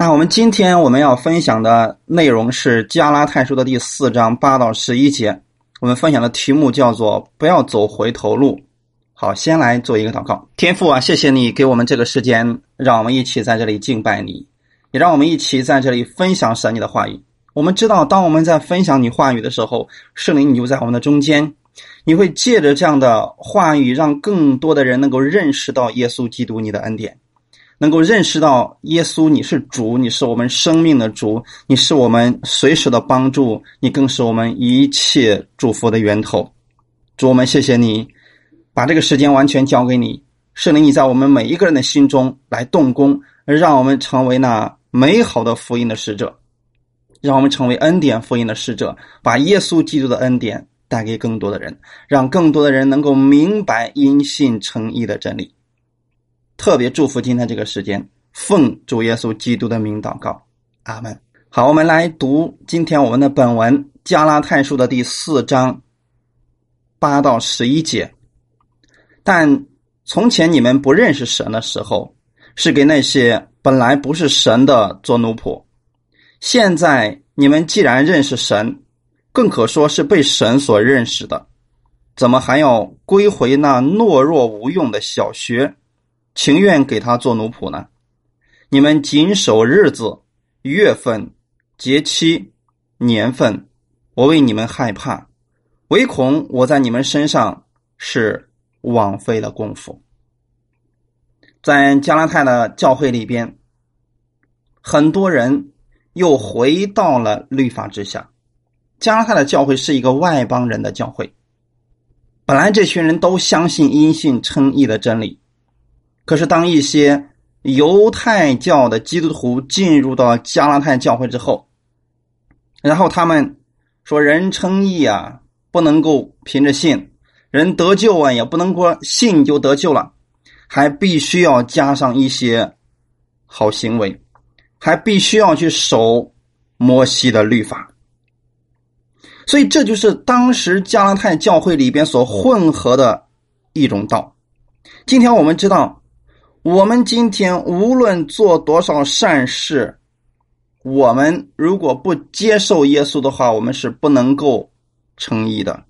那我们今天我们要分享的内容是加拉太书的第四章八到十一节。我们分享的题目叫做“不要走回头路”。好，先来做一个祷告。天父啊，谢谢你给我们这个时间，让我们一起在这里敬拜你，也让我们一起在这里分享神你的话语。我们知道，当我们在分享你话语的时候，圣灵你就在我们的中间。你会借着这样的话语，让更多的人能够认识到耶稣基督你的恩典，能够认识到耶稣你是主，你是我们生命的主，你是我们随时的帮助，你更是我们一切祝福的源头。主，我们谢谢你，把这个时间完全交给你，圣灵你在我们每一个人的心中来动工，让我们成为那美好的福音的使者，让我们成为恩典福音的使者，把耶稣基督的恩典。带给更多的人，让更多的人能够明白因信称义的真理。特别祝福今天这个时间，奉主耶稣基督的名祷告，阿门。好，我们来读今天我们的本文《加拉太书》的第四章八到十一节。但从前你们不认识神的时候，是给那些本来不是神的做奴仆；现在你们既然认识神，更可说是被神所认识的，怎么还要归回那懦弱无用的小学，情愿给他做奴仆呢？你们谨守日子、月份、节期、年份，我为你们害怕，唯恐我在你们身上是枉费了功夫。在加拉太的教会里边，很多人又回到了律法之下。加拉太的教会是一个外邦人的教会，本来这群人都相信因信称义的真理，可是当一些犹太教的基督徒进入到加拉太教会之后，然后他们说人称义啊，不能够凭着信，人得救啊，也不能说信就得救了，还必须要加上一些好行为，还必须要去守摩西的律法。所以，这就是当时加拉太教会里边所混合的一种道。今天我们知道，我们今天无论做多少善事，我们如果不接受耶稣的话，我们是不能够称义的。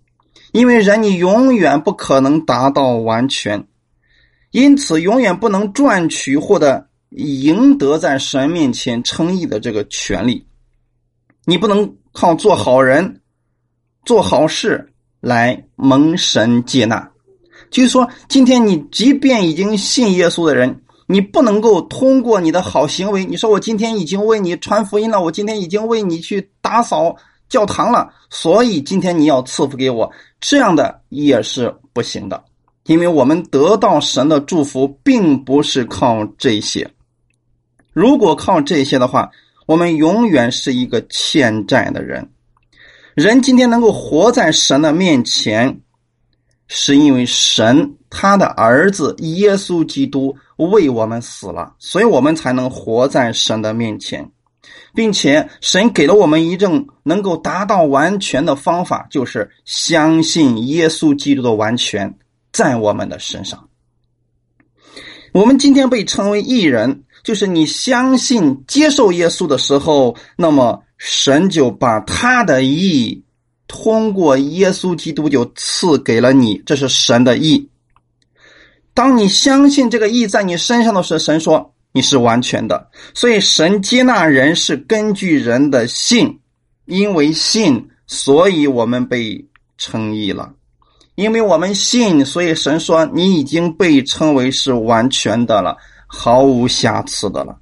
因为人你永远不可能达到完全，因此永远不能赚取或者赢得在神面前称义的这个权利。你不能靠做好人。做好事来蒙神接纳，就是说，今天你即便已经信耶稣的人，你不能够通过你的好行为，你说我今天已经为你传福音了，我今天已经为你去打扫教堂了，所以今天你要赐福给我，这样的也是不行的，因为我们得到神的祝福，并不是靠这些。如果靠这些的话，我们永远是一个欠债的人。人今天能够活在神的面前，是因为神他的儿子耶稣基督为我们死了，所以我们才能活在神的面前，并且神给了我们一种能够达到完全的方法，就是相信耶稣基督的完全在我们的身上。我们今天被称为义人，就是你相信接受耶稣的时候，那么。神就把他的义通过耶稣基督就赐给了你，这是神的意。当你相信这个意在你身上的时候，神说你是完全的。所以神接纳人是根据人的信，因为信，所以我们被称义了。因为我们信，所以神说你已经被称为是完全的了，毫无瑕疵的了。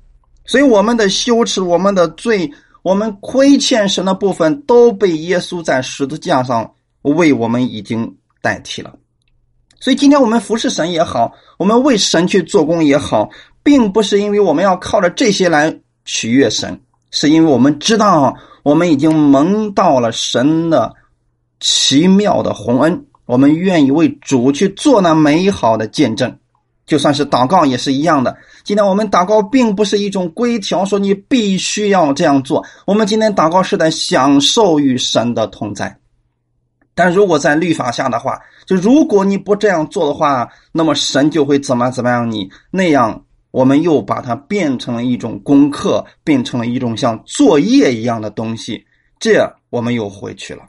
所以我们的羞耻，我们的罪。我们亏欠神的部分都被耶稣在十字架上为我们已经代替了，所以今天我们服侍神也好，我们为神去做工也好，并不是因为我们要靠着这些来取悦神，是因为我们知道我们已经蒙到了神的奇妙的洪恩，我们愿意为主去做那美好的见证。就算是祷告也是一样的。今天我们祷告并不是一种规条，说你必须要这样做。我们今天祷告是在享受与神的同在。但如果在律法下的话，就如果你不这样做的话，那么神就会怎么怎么样你那样，我们又把它变成了一种功课，变成了一种像作业一样的东西，这我们又回去了。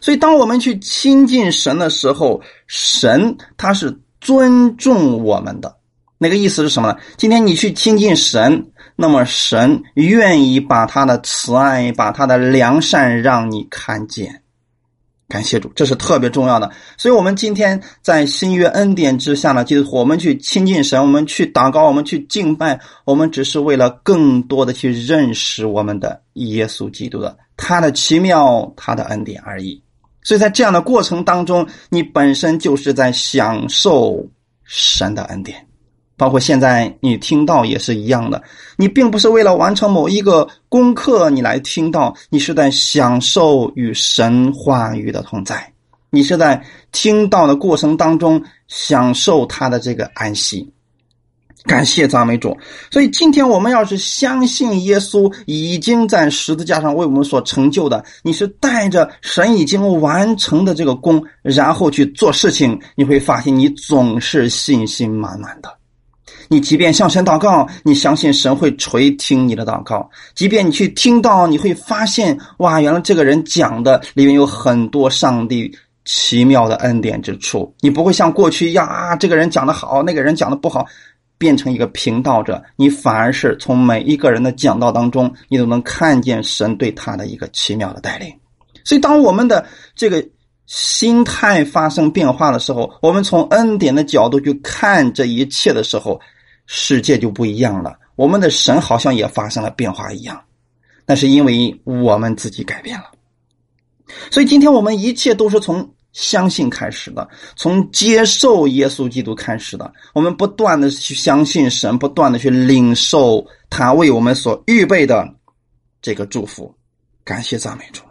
所以，当我们去亲近神的时候，神他是尊重我们的。那个意思是什么呢？今天你去亲近神，那么神愿意把他的慈爱、把他的良善让你看见。感谢主，这是特别重要的。所以，我们今天在新约恩典之下呢，就是我们去亲近神，我们去祷告，我们去敬拜，我们只是为了更多的去认识我们的耶稣基督的他的奇妙、他的恩典而已。所以在这样的过程当中，你本身就是在享受神的恩典。包括现在你听到也是一样的，你并不是为了完成某一个功课你来听到，你是在享受与神话语的同在，你是在听到的过程当中享受他的这个安息。感谢赞美主。所以今天我们要是相信耶稣已经在十字架上为我们所成就的，你是带着神已经完成的这个功，然后去做事情，你会发现你总是信心满满的。你即便向神祷告，你相信神会垂听你的祷告；即便你去听到，你会发现，哇，原来这个人讲的里面有很多上帝奇妙的恩典之处。你不会像过去一样啊，这个人讲的好，那个人讲的不好，变成一个频道者。你反而是从每一个人的讲道当中，你都能看见神对他的一个奇妙的带领。所以，当我们的这个心态发生变化的时候，我们从恩典的角度去看这一切的时候。世界就不一样了，我们的神好像也发生了变化一样，那是因为我们自己改变了。所以今天我们一切都是从相信开始的，从接受耶稣基督开始的。我们不断的去相信神，不断的去领受他为我们所预备的这个祝福。感谢赞美主。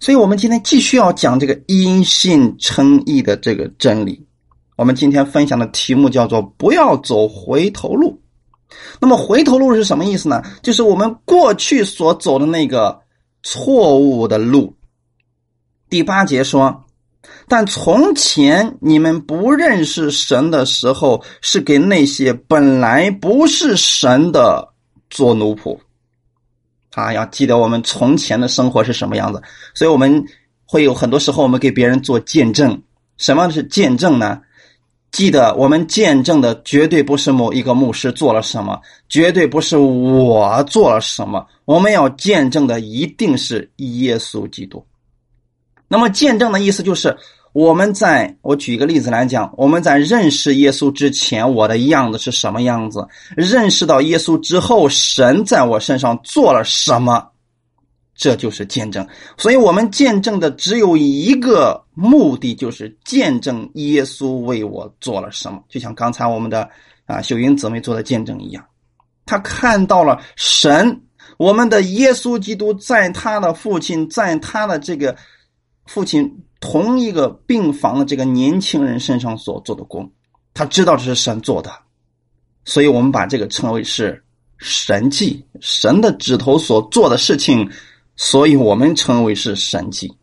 所以我们今天继续要讲这个因信称义的这个真理。我们今天分享的题目叫做“不要走回头路”。那么，回头路是什么意思呢？就是我们过去所走的那个错误的路。第八节说：“但从前你们不认识神的时候，是给那些本来不是神的做奴仆。”啊，要记得我们从前的生活是什么样子。所以，我们会有很多时候，我们给别人做见证。什么是见证呢？记得，我们见证的绝对不是某一个牧师做了什么，绝对不是我做了什么。我们要见证的一定是耶稣基督。那么，见证的意思就是我们在我举一个例子来讲，我们在认识耶稣之前，我的样子是什么样子；认识到耶稣之后，神在我身上做了什么。这就是见证，所以我们见证的只有一个目的，就是见证耶稣为我做了什么。就像刚才我们的啊秀英姊妹做的见证一样，他看到了神，我们的耶稣基督在他的父亲，在他的这个父亲同一个病房的这个年轻人身上所做的功，他知道这是神做的，所以我们把这个称为是神迹，神的指头所做的事情。所以我们称为是神迹。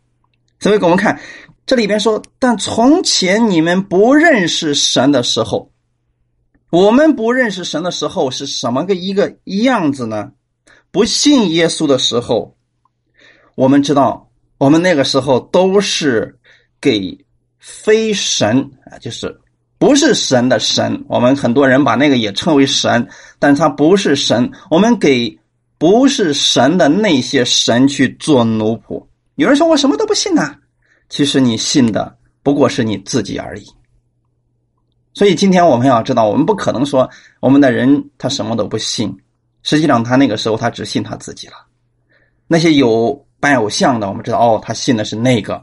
所以给我们看这里边说，但从前你们不认识神的时候，我们不认识神的时候是什么个一个样子呢？不信耶稣的时候，我们知道，我们那个时候都是给非神啊，就是不是神的神。我们很多人把那个也称为神，但它不是神。我们给。不是神的那些神去做奴仆。有人说我什么都不信呐，其实你信的不过是你自己而已。所以今天我们要知道，我们不可能说我们的人他什么都不信，实际上他那个时候他只信他自己了。那些有拜偶像的，我们知道哦，他信的是那个；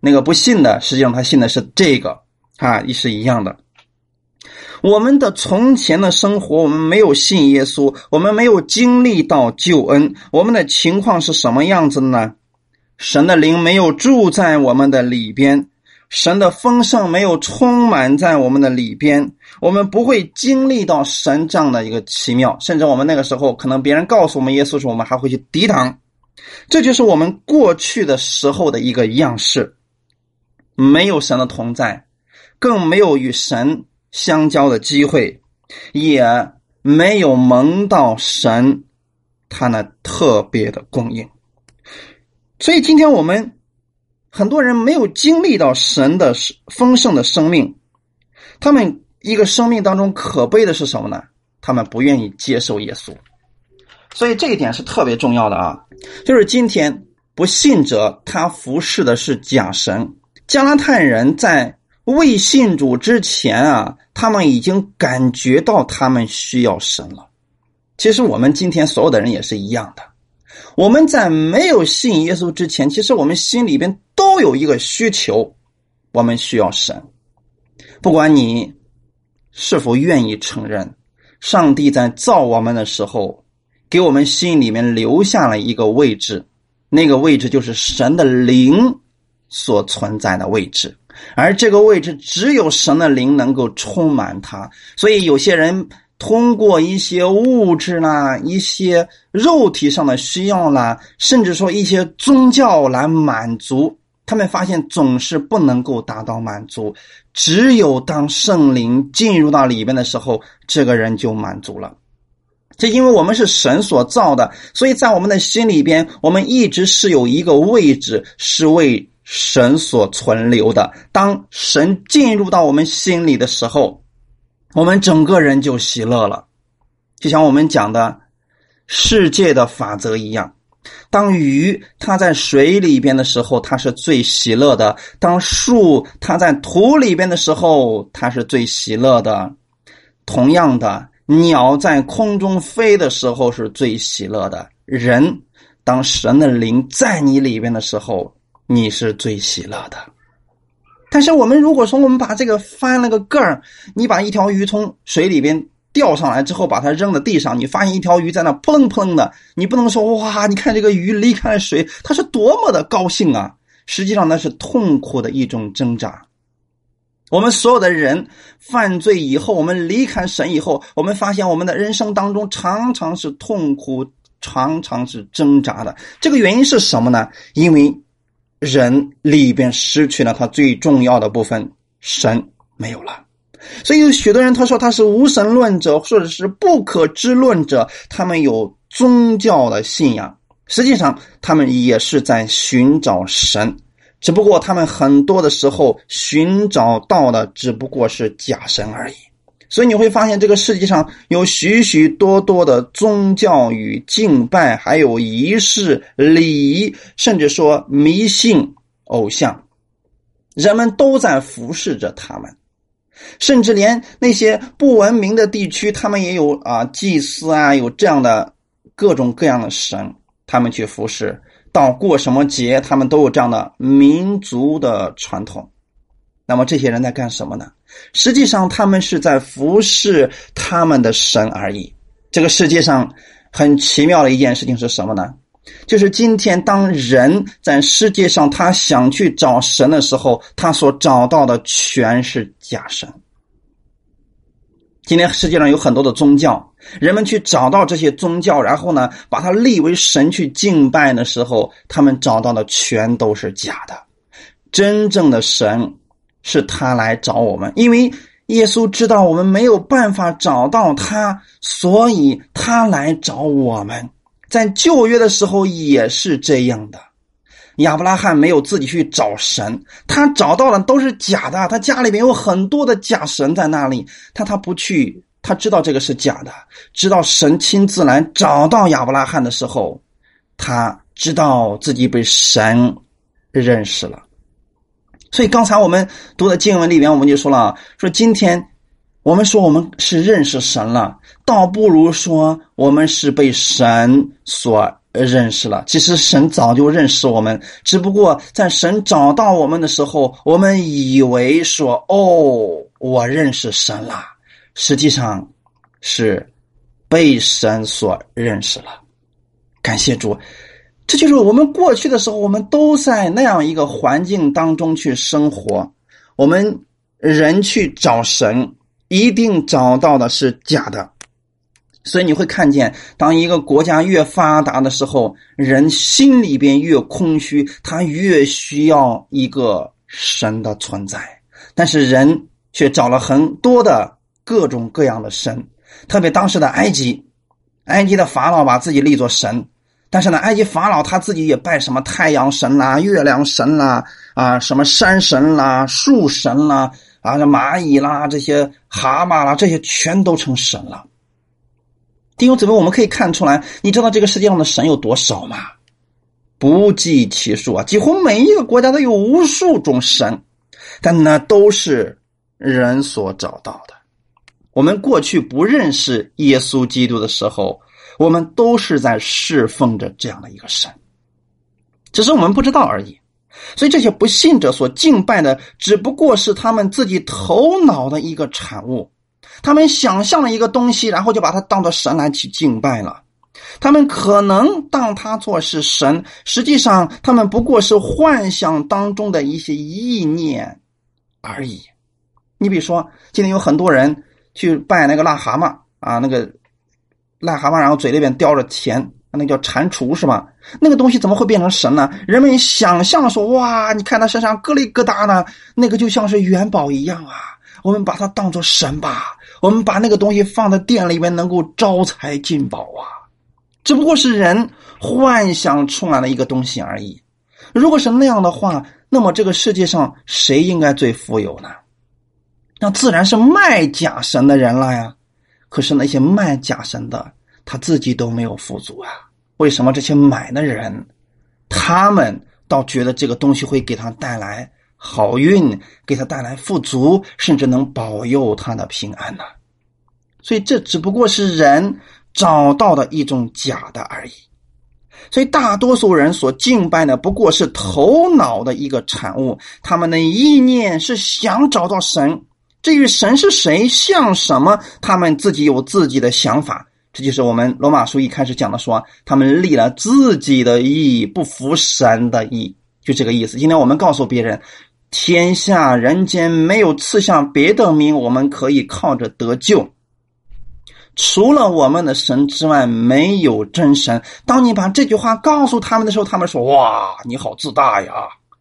那个不信的，实际上他信的是这个，啊，一是一样的。我们的从前的生活，我们没有信耶稣，我们没有经历到救恩。我们的情况是什么样子呢？神的灵没有住在我们的里边，神的丰盛没有充满在我们的里边，我们不会经历到神这样的一个奇妙。甚至我们那个时候，可能别人告诉我们耶稣时，我们还会去抵挡。这就是我们过去的时候的一个样式，没有神的同在，更没有与神。相交的机会，也没有蒙到神他那特别的供应。所以今天我们很多人没有经历到神的丰盛的生命，他们一个生命当中可悲的是什么呢？他们不愿意接受耶稣。所以这一点是特别重要的啊！就是今天不信者，他服侍的是假神。加拉太人在未信主之前啊，他们已经感觉到他们需要神了。其实我们今天所有的人也是一样的。我们在没有信耶稣之前，其实我们心里边都有一个需求，我们需要神。不管你是否愿意承认，上帝在造我们的时候。给我们心里面留下了一个位置，那个位置就是神的灵所存在的位置，而这个位置只有神的灵能够充满它。所以有些人通过一些物质啦、一些肉体上的需要啦，甚至说一些宗教来满足，他们发现总是不能够达到满足。只有当圣灵进入到里边的时候，这个人就满足了。这因为我们是神所造的，所以在我们的心里边，我们一直是有一个位置是为神所存留的。当神进入到我们心里的时候，我们整个人就喜乐了。就像我们讲的世界的法则一样，当鱼它在水里边的时候，它是最喜乐的；当树它在土里边的时候，它是最喜乐的。同样的。鸟在空中飞的时候是最喜乐的。人，当神的灵在你里边的时候，你是最喜乐的。但是我们如果说我们把这个翻了个个儿，你把一条鱼从水里边钓上来之后，把它扔在地上，你发现一条鱼在那扑棱扑棱的，你不能说哇，你看这个鱼离开了水，它是多么的高兴啊！实际上那是痛苦的一种挣扎。我们所有的人犯罪以后，我们离开神以后，我们发现我们的人生当中常常是痛苦，常常是挣扎的。这个原因是什么呢？因为人里边失去了他最重要的部分，神没有了。所以有许多人他说他是无神论者，或者是不可知论者，他们有宗教的信仰，实际上他们也是在寻找神。只不过他们很多的时候寻找到的只不过是假神而已，所以你会发现这个世界上有许许多多的宗教与敬拜，还有仪式、礼仪，甚至说迷信偶像，人们都在服侍着他们，甚至连那些不文明的地区，他们也有啊祭司啊，有这样的各种各样的神，他们去服侍。到过什么节，他们都有这样的民族的传统。那么这些人在干什么呢？实际上，他们是在服侍他们的神而已。这个世界上很奇妙的一件事情是什么呢？就是今天，当人在世界上他想去找神的时候，他所找到的全是假神。今天世界上有很多的宗教，人们去找到这些宗教，然后呢，把它立为神去敬拜的时候，他们找到的全都是假的。真正的神是他来找我们，因为耶稣知道我们没有办法找到他，所以他来找我们。在旧约的时候也是这样的。亚伯拉罕没有自己去找神，他找到的都是假的。他家里边有很多的假神在那里，他他不去，他知道这个是假的。直到神亲自来找到亚伯拉罕的时候，他知道自己被神认识了。所以刚才我们读的经文里边，我们就说了，说今天我们说我们是认识神了，倒不如说我们是被神所。认识了，其实神早就认识我们，只不过在神找到我们的时候，我们以为说：“哦，我认识神了。”实际上，是被神所认识了。感谢主，这就是我们过去的时候，我们都在那样一个环境当中去生活。我们人去找神，一定找到的是假的。所以你会看见，当一个国家越发达的时候，人心里边越空虚，他越需要一个神的存在。但是人却找了很多的各种各样的神，特别当时的埃及，埃及的法老把自己立作神，但是呢，埃及法老他自己也拜什么太阳神啦、月亮神啦、啊什么山神啦、树神啦、啊蚂蚁啦、这些蛤蟆啦，这些全都成神了。弟兄姊妹，我们可以看出来，你知道这个世界上的神有多少吗？不计其数啊！几乎每一个国家都有无数种神，但那都是人所找到的。我们过去不认识耶稣基督的时候，我们都是在侍奉着这样的一个神，只是我们不知道而已。所以这些不信者所敬拜的，只不过是他们自己头脑的一个产物，他们想象了一个东西，然后就把它当做神来去敬拜了。他们可能当他做是神，实际上他们不过是幻想当中的一些意念而已。你比如说，今天有很多人去拜那个癞蛤蟆啊，那个癞蛤蟆，然后嘴里边叼着钱，那叫蟾蜍是吧？那个东西怎么会变成神呢？人们想象说，哇，你看他身上咯里咯哒的，那个就像是元宝一样啊，我们把它当做神吧，我们把那个东西放在店里面，能够招财进宝啊。只不过是人幻想出来的一个东西而已。如果是那样的话，那么这个世界上谁应该最富有呢？那自然是卖假神的人了呀。可是那些卖假神的，他自己都没有富足啊。为什么这些买的人，他们倒觉得这个东西会给他带来好运，给他带来富足，甚至能保佑他的平安呢？所以这只不过是人。找到的一种假的而已，所以大多数人所敬拜的不过是头脑的一个产物，他们的意念是想找到神。至于神是谁，像什么，他们自己有自己的想法。这就是我们罗马书一开始讲的，说他们立了自己的意，不服神的意，就这个意思。今天我们告诉别人，天下人间没有赐下别的名，我们可以靠着得救。除了我们的神之外，没有真神。当你把这句话告诉他们的时候，他们说：“哇，你好自大呀！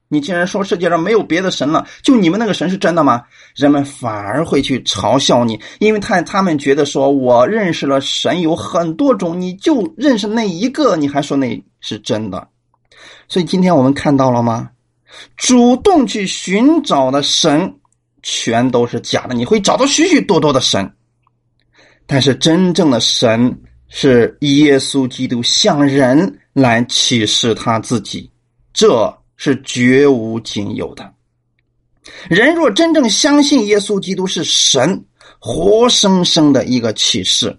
你竟然说世界上没有别的神了，就你们那个神是真的吗？”人们反而会去嘲笑你，因为他他们觉得说：“我认识了神有很多种，你就认识那一个，你还说那是真的。”所以今天我们看到了吗？主动去寻找的神，全都是假的。你会找到许许多多的神。但是真正的神是耶稣基督向人来启示他自己，这是绝无仅有的。人若真正相信耶稣基督是神，活生生的一个启示，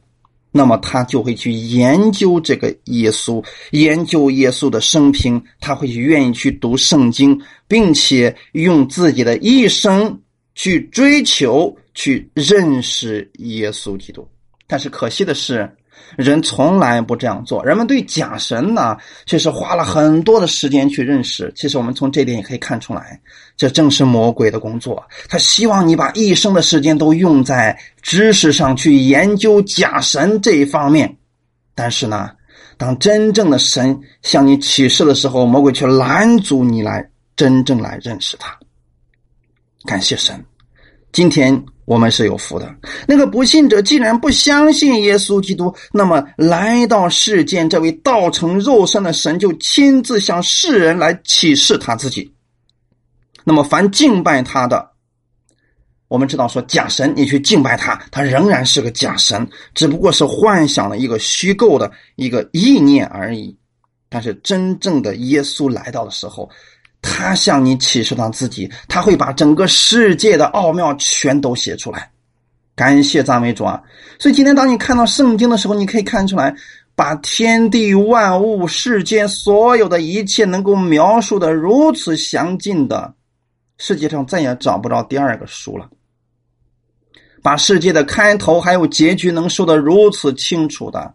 那么他就会去研究这个耶稣，研究耶稣的生平，他会去愿意去读圣经，并且用自己的一生去追求、去认识耶稣基督。但是可惜的是，人从来不这样做。人们对假神呢，却是花了很多的时间去认识。其实我们从这点也可以看出来，这正是魔鬼的工作。他希望你把一生的时间都用在知识上去研究假神这一方面。但是呢，当真正的神向你启示的时候，魔鬼却拦阻你来真正来认识他。感谢神，今天。我们是有福的。那个不信者既然不相信耶稣基督，那么来到世间，这位道成肉身的神就亲自向世人来启示他自己。那么凡敬拜他的，我们知道说假神，你去敬拜他，他仍然是个假神，只不过是幻想的一个虚构的一个意念而已。但是真正的耶稣来到的时候。他向你启示他自己，他会把整个世界的奥妙全都写出来。感谢赞美主啊！所以今天当你看到圣经的时候，你可以看出来，把天地万物、世间所有的一切能够描述的如此详尽的，世界上再也找不着第二个书了。把世界的开头还有结局能说的如此清楚的，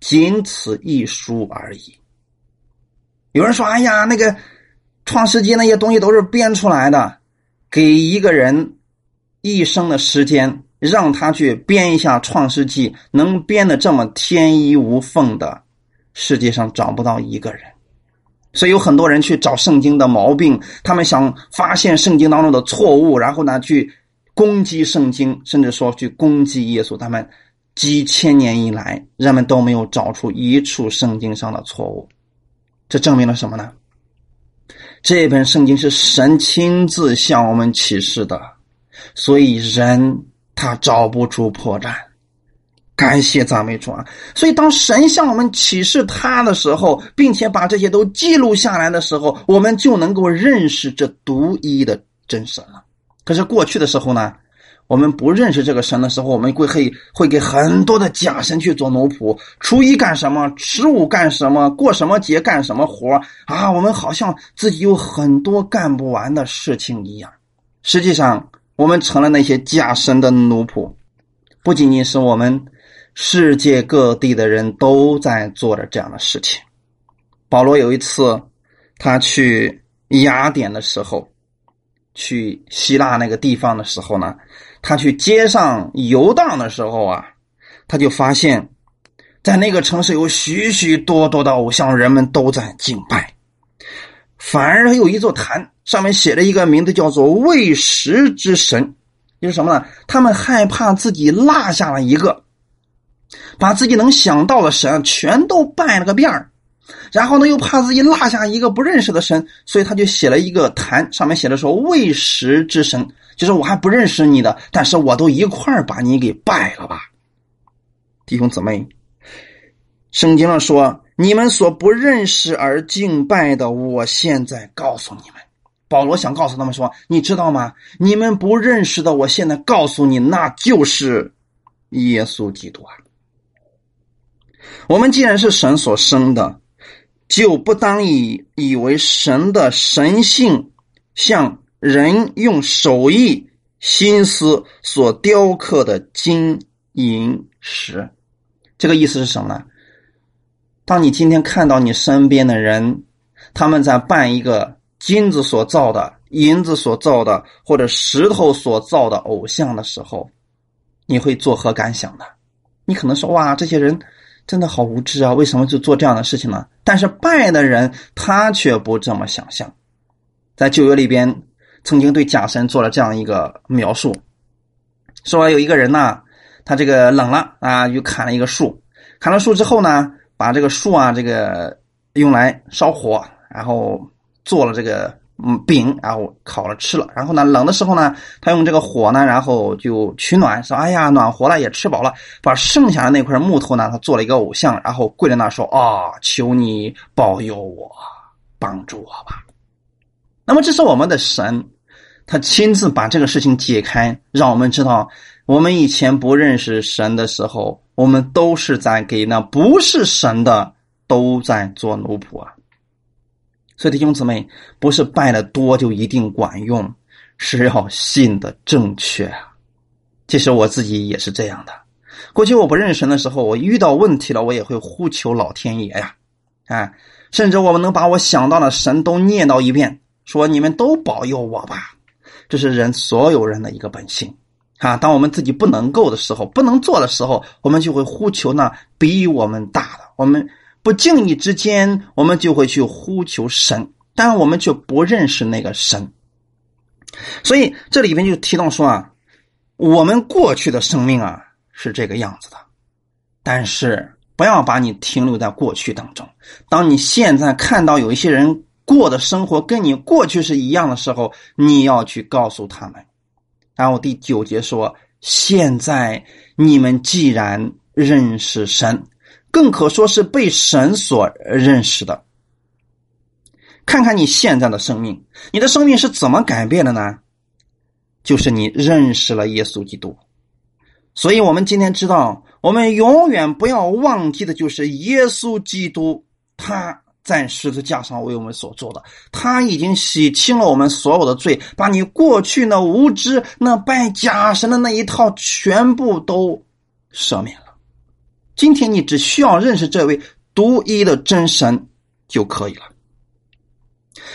仅此一书而已。有人说：“哎呀，那个。”创世纪那些东西都是编出来的，给一个人一生的时间，让他去编一下创世纪，能编的这么天衣无缝的，世界上找不到一个人。所以有很多人去找圣经的毛病，他们想发现圣经当中的错误，然后呢去攻击圣经，甚至说去攻击耶稣。他们几千年以来，人们都没有找出一处圣经上的错误。这证明了什么呢？这本圣经是神亲自向我们启示的，所以人他找不出破绽。感谢赞美主啊！所以当神向我们启示他的时候，并且把这些都记录下来的时候，我们就能够认识这独一的真神了。可是过去的时候呢，我们不认识这个神的时候，我们会会会给很多的假神去做奴仆。初一干什么？十五干什么？过什么节干什么活啊？我们好像自己有很多干不完的事情一样。实际上，我们成了那些假神的奴仆，不仅仅是我们。世界各地的人都在做着这样的事情。保罗有一次，他去雅典的时候，去希腊那个地方的时候呢，他去街上游荡的时候啊，他就发现，在那个城市有许许多多的偶像，人们都在敬拜。反而有一座坛，上面写着一个名字，叫做“喂食之神”，就是什么呢？他们害怕自己落下了一个。把自己能想到的神全都拜了个遍儿，然后呢，又怕自己落下一个不认识的神，所以他就写了一个坛，上面写的说“未识之神”，就是我还不认识你的，但是我都一块把你给拜了吧，弟兄姊妹。圣经上说：“你们所不认识而敬拜的，我现在告诉你们。”保罗想告诉他们说：“你知道吗？你们不认识的，我现在告诉你，那就是耶稣基督啊。”我们既然是神所生的，就不当以以为神的神性像人用手艺心思所雕刻的金银石。这个意思是什么呢？当你今天看到你身边的人，他们在办一个金子所造的、银子所造的或者石头所造的偶像的时候，你会作何感想呢？你可能说：“哇，这些人。”真的好无知啊！为什么就做这样的事情呢？但是拜的人他却不这么想象。在旧约里边，曾经对假神做了这样一个描述：说有一个人呢，他这个冷了啊，就砍了一个树，砍了树之后呢，把这个树啊，这个用来烧火，然后做了这个。嗯，饼，然后烤了吃了，然后呢，冷的时候呢，他用这个火呢，然后就取暖，说：“哎呀，暖和了，也吃饱了。”把剩下的那块木头呢，他做了一个偶像，然后跪在那说：“啊，求你保佑我，帮助我吧。”那么，这是我们的神，他亲自把这个事情解开，让我们知道，我们以前不认识神的时候，我们都是在给那不是神的都在做奴仆啊。所以弟兄姊妹，不是拜的多就一定管用，是要信的正确啊。其实我自己也是这样的。过去我不认神的时候，我遇到问题了，我也会呼求老天爷呀，啊，甚至我们能把我想到的神都念叨一遍，说你们都保佑我吧。这是人所有人的一个本性啊。当我们自己不能够的时候，不能做的时候，我们就会呼求那比我们大的我们。不经意之间，我们就会去呼求神，但我们却不认识那个神。所以这里边就提到说啊，我们过去的生命啊是这个样子的，但是不要把你停留在过去当中。当你现在看到有一些人过的生活跟你过去是一样的时候，你要去告诉他们。然后第九节说：现在你们既然认识神。更可说是被神所认识的。看看你现在的生命，你的生命是怎么改变的呢？就是你认识了耶稣基督。所以，我们今天知道，我们永远不要忘记的，就是耶稣基督他在十字架上为我们所做的。他已经洗清了我们所有的罪，把你过去那无知、那拜假神的那一套全部都赦免了。今天你只需要认识这位独一的真神就可以了。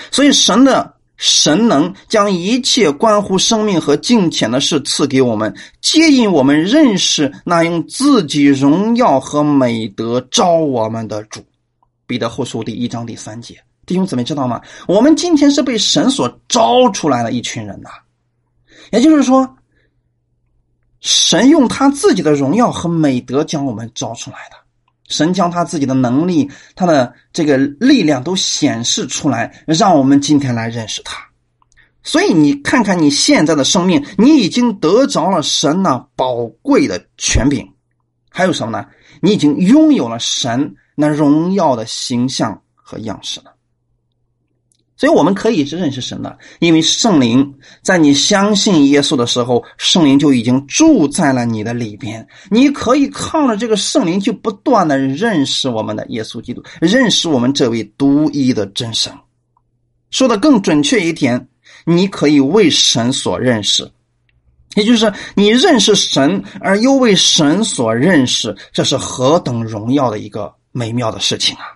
所以神的神能将一切关乎生命和金钱的事赐给我们，接引我们认识那用自己荣耀和美德招我们的主。彼得后书第一章第三节，弟兄姊妹知道吗？我们今天是被神所招出来的一群人呐。也就是说，神用他自己的荣耀和美德将我们招出来的。神将他自己的能力、他的这个力量都显示出来，让我们今天来认识他。所以你看看你现在的生命，你已经得着了神那宝贵的权柄，还有什么呢？你已经拥有了神那荣耀的形象和样式了。所以我们可以是认识神的，因为圣灵在你相信耶稣的时候，圣灵就已经住在了你的里边。你可以靠着这个圣灵，去不断的认识我们的耶稣基督，认识我们这位独一的真神。说的更准确一点，你可以为神所认识，也就是你认识神，而又为神所认识，这是何等荣耀的一个美妙的事情啊！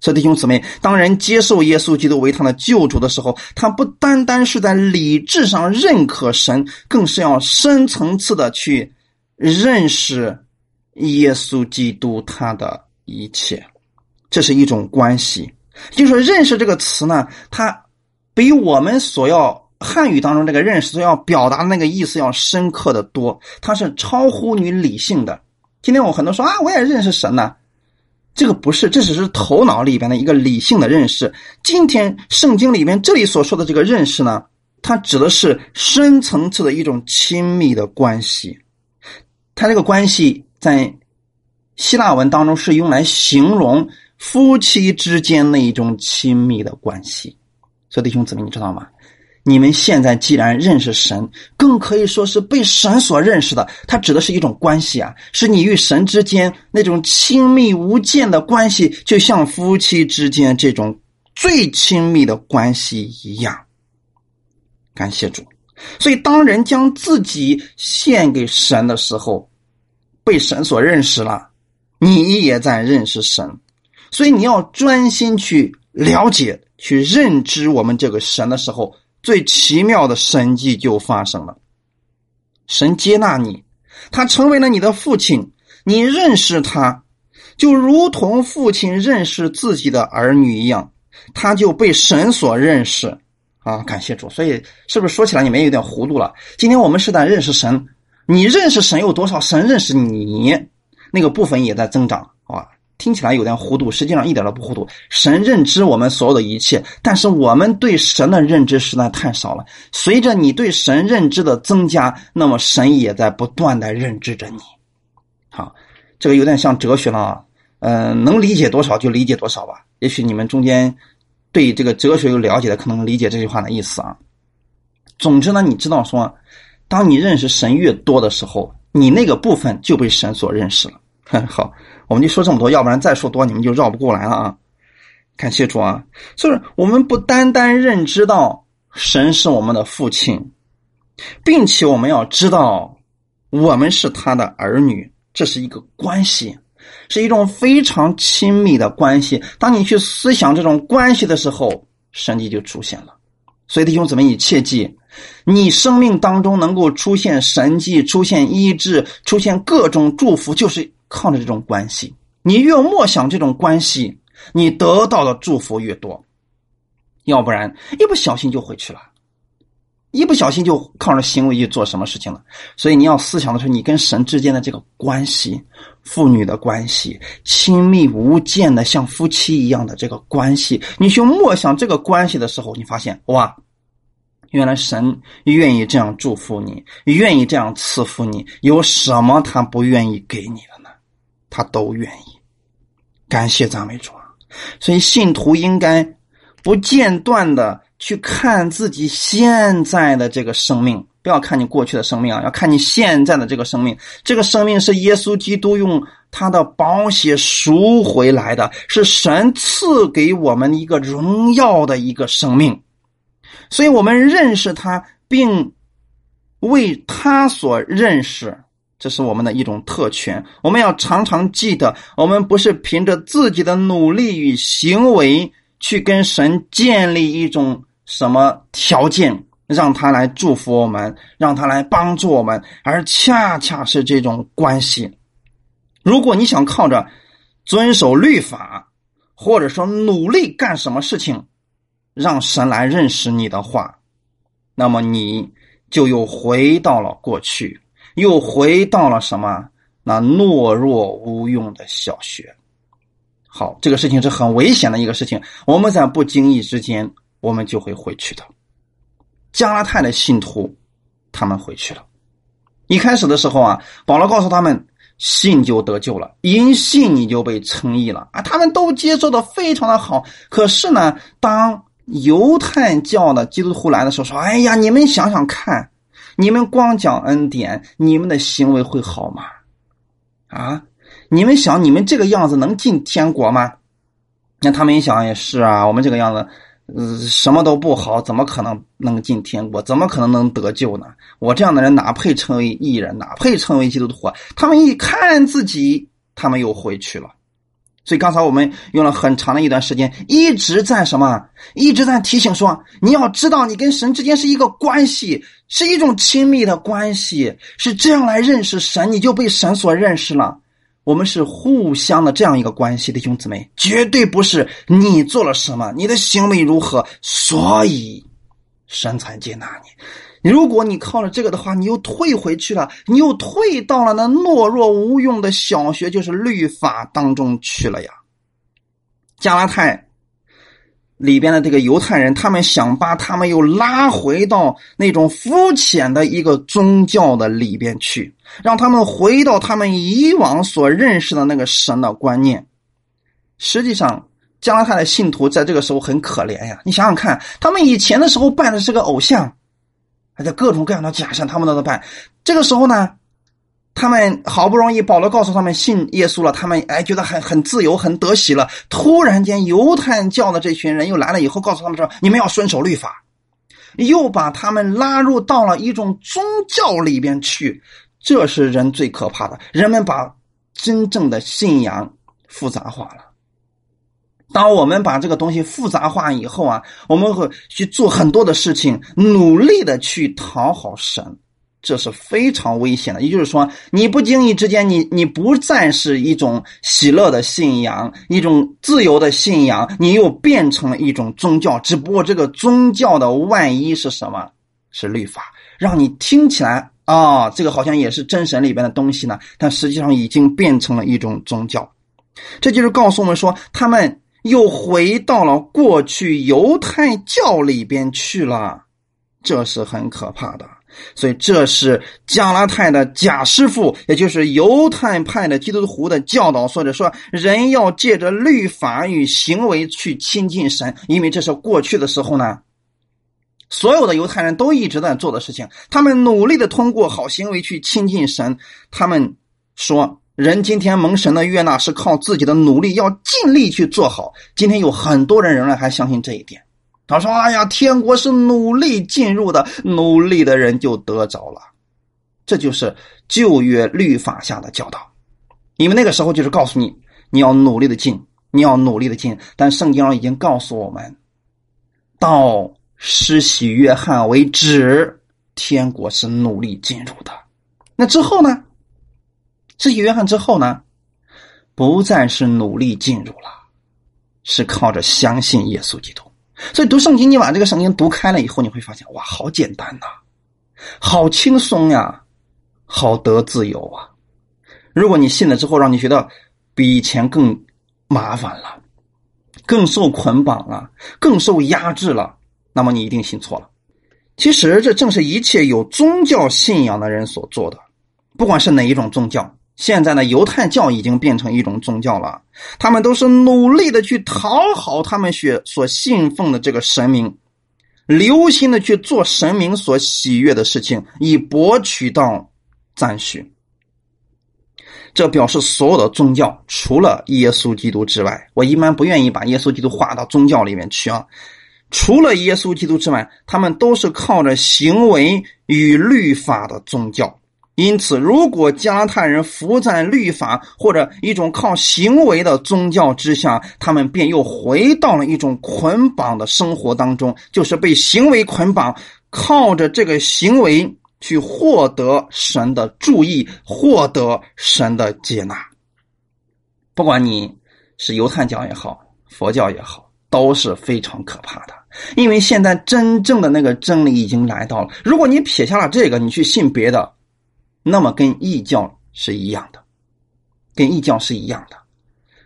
所以弟兄姊妹，当人接受耶稣基督为他的救主的时候，他不单单是在理智上认可神，更是要深层次的去认识耶稣基督他的一切。这是一种关系。就是说，认识这个词呢，它比我们所要汉语当中这个认识所要表达的那个意思要深刻的多。它是超乎你理性的。今天我很多说啊，我也认识神呢。这个不是，这只是头脑里边的一个理性的认识。今天圣经里面这里所说的这个认识呢，它指的是深层次的一种亲密的关系。它这个关系在希腊文当中是用来形容夫妻之间那一种亲密的关系。所以弟兄姊妹，你知道吗？你们现在既然认识神，更可以说是被神所认识的。它指的是一种关系啊，是你与神之间那种亲密无间的关系，就像夫妻之间这种最亲密的关系一样。感谢主。所以，当人将自己献给神的时候，被神所认识了，你也在认识神。所以，你要专心去了解、去认知我们这个神的时候。最奇妙的神迹就发生了，神接纳你，他成为了你的父亲，你认识他，就如同父亲认识自己的儿女一样，他就被神所认识啊！感谢主，所以是不是说起来你们有点糊涂了？今天我们是在认识神，你认识神有多少，神认识你那个部分也在增长啊。听起来有点糊涂，实际上一点都不糊涂。神认知我们所有的一切，但是我们对神的认知实在太少了。随着你对神认知的增加，那么神也在不断的认知着你。好，这个有点像哲学了啊。嗯，能理解多少就理解多少吧。也许你们中间对这个哲学有了解的，可能理解这句话的意思啊。总之呢，你知道说，当你认识神越多的时候，你那个部分就被神所认识了。好。我们就说这么多，要不然再说多你们就绕不过来了啊！感谢主啊！就是我们不单单认知到神是我们的父亲，并且我们要知道我们是他的儿女，这是一个关系，是一种非常亲密的关系。当你去思想这种关系的时候，神迹就出现了。所以弟兄姊妹，你切记，你生命当中能够出现神迹、出现医治、出现各种祝福，就是。靠着这种关系，你越默想这种关系，你得到的祝福越多。要不然，一不小心就回去了，一不小心就靠着行为去做什么事情了。所以你要思想的是，你跟神之间的这个关系，父女的关系，亲密无间的像夫妻一样的这个关系，你去默想这个关系的时候，你发现哇，原来神愿意这样祝福你，愿意这样赐福你，有什么他不愿意给你的？他都愿意，感谢赞美主啊！所以信徒应该不间断的去看自己现在的这个生命，不要看你过去的生命啊，要看你现在的这个生命。这个生命是耶稣基督用他的宝血赎回来的，是神赐给我们一个荣耀的一个生命。所以我们认识他，并为他所认识。这是我们的一种特权，我们要常常记得，我们不是凭着自己的努力与行为去跟神建立一种什么条件，让他来祝福我们，让他来帮助我们，而恰恰是这种关系。如果你想靠着遵守律法，或者说努力干什么事情，让神来认识你的话，那么你就又回到了过去。又回到了什么？那懦弱无用的小学。好，这个事情是很危险的一个事情。我们在不经意之间，我们就会回去的。加拉太的信徒，他们回去了。一开始的时候啊，保罗告诉他们，信就得救了，因信你就被称义了啊。他们都接受的非常的好。可是呢，当犹太教的基督徒来的时候，说：“哎呀，你们想想看。”你们光讲恩典，你们的行为会好吗？啊，你们想，你们这个样子能进天国吗？那他们一想也是啊，我们这个样子，呃，什么都不好，怎么可能能进天国？怎么可能能得救呢？我这样的人哪配成为艺人？哪配成为基督徒？他们一看自己，他们又回去了。所以刚才我们用了很长的一段时间，一直在什么？一直在提醒说，你要知道，你跟神之间是一个关系，是一种亲密的关系，是这样来认识神，你就被神所认识了。我们是互相的这样一个关系的兄姊妹，绝对不是你做了什么，你的行为如何，所以神才接纳你。如果你靠了这个的话，你又退回去了，你又退到了那懦弱无用的小学，就是律法当中去了呀。加拉太里边的这个犹太人，他们想把他们又拉回到那种肤浅的一个宗教的里边去，让他们回到他们以往所认识的那个神的观念。实际上，加拉太的信徒在这个时候很可怜呀。你想想看，他们以前的时候拜的是个偶像。而且各种各样的假象，他们都在办。这个时候呢，他们好不容易保罗告诉他们信耶稣了，他们哎觉得很很自由，很得喜了。突然间，犹太教的这群人又来了，以后告诉他们说：“你们要遵守律法。”又把他们拉入到了一种宗教里边去。这是人最可怕的，人们把真正的信仰复杂化了。当我们把这个东西复杂化以后啊，我们会去做很多的事情，努力的去讨好神，这是非常危险的。也就是说，你不经意之间，你你不再是一种喜乐的信仰，一种自由的信仰，你又变成了一种宗教。只不过这个宗教的外衣是什么？是律法，让你听起来啊，这个好像也是真神里边的东西呢，但实际上已经变成了一种宗教。这就是告诉我们说，他们。又回到了过去犹太教里边去了，这是很可怕的。所以这是加拉太的假师傅，也就是犹太派的基督徒的教导，或者说人要借着律法与行为去亲近神，因为这是过去的时候呢，所有的犹太人都一直在做的事情，他们努力的通过好行为去亲近神，他们说。人今天蒙神的悦纳是靠自己的努力，要尽力去做好。今天有很多人仍然还相信这一点。他说：“哎呀，天国是努力进入的，努力的人就得着了。”这就是旧约律法下的教导。因为那个时候就是告诉你，你要努力的进，你要努力的进。但圣经上已经告诉我们，到施洗约翰为止，天国是努力进入的。那之后呢？这些约翰之后呢，不再是努力进入了，是靠着相信耶稣基督。所以读圣经，你把这个圣经读开了以后，你会发现，哇，好简单呐，好轻松呀，好得自由啊！如果你信了之后，让你觉得比以前更麻烦了，更受捆绑了，更受压制了，那么你一定信错了。其实这正是一切有宗教信仰的人所做的，不管是哪一种宗教。现在呢，犹太教已经变成一种宗教了。他们都是努力的去讨好他们所所信奉的这个神明，留心的去做神明所喜悦的事情，以博取到赞许。这表示所有的宗教除了耶稣基督之外，我一般不愿意把耶稣基督划到宗教里面去啊。除了耶稣基督之外，他们都是靠着行为与律法的宗教。因此，如果加拉太人服在律法或者一种靠行为的宗教之下，他们便又回到了一种捆绑的生活当中，就是被行为捆绑，靠着这个行为去获得神的注意，获得神的接纳。不管你是犹太教也好，佛教也好，都是非常可怕的。因为现在真正的那个真理已经来到了，如果你撇下了这个，你去信别的。那么跟异教是一样的，跟异教是一样的。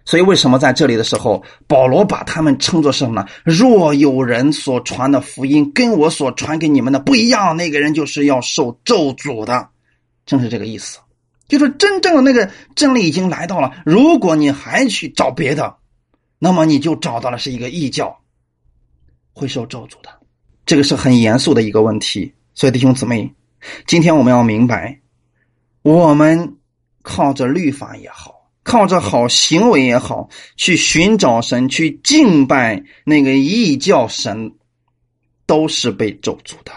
所以为什么在这里的时候，保罗把他们称作什么呢？若有人所传的福音跟我所传给你们的不一样，那个人就是要受咒诅的，正是这个意思。就是真正的那个真理已经来到了，如果你还去找别的，那么你就找到了是一个异教，会受咒诅的。这个是很严肃的一个问题。所以弟兄姊妹，今天我们要明白，我们靠着律法也好。靠着好行为也好，去寻找神，去敬拜那个异教神，都是被咒诅的。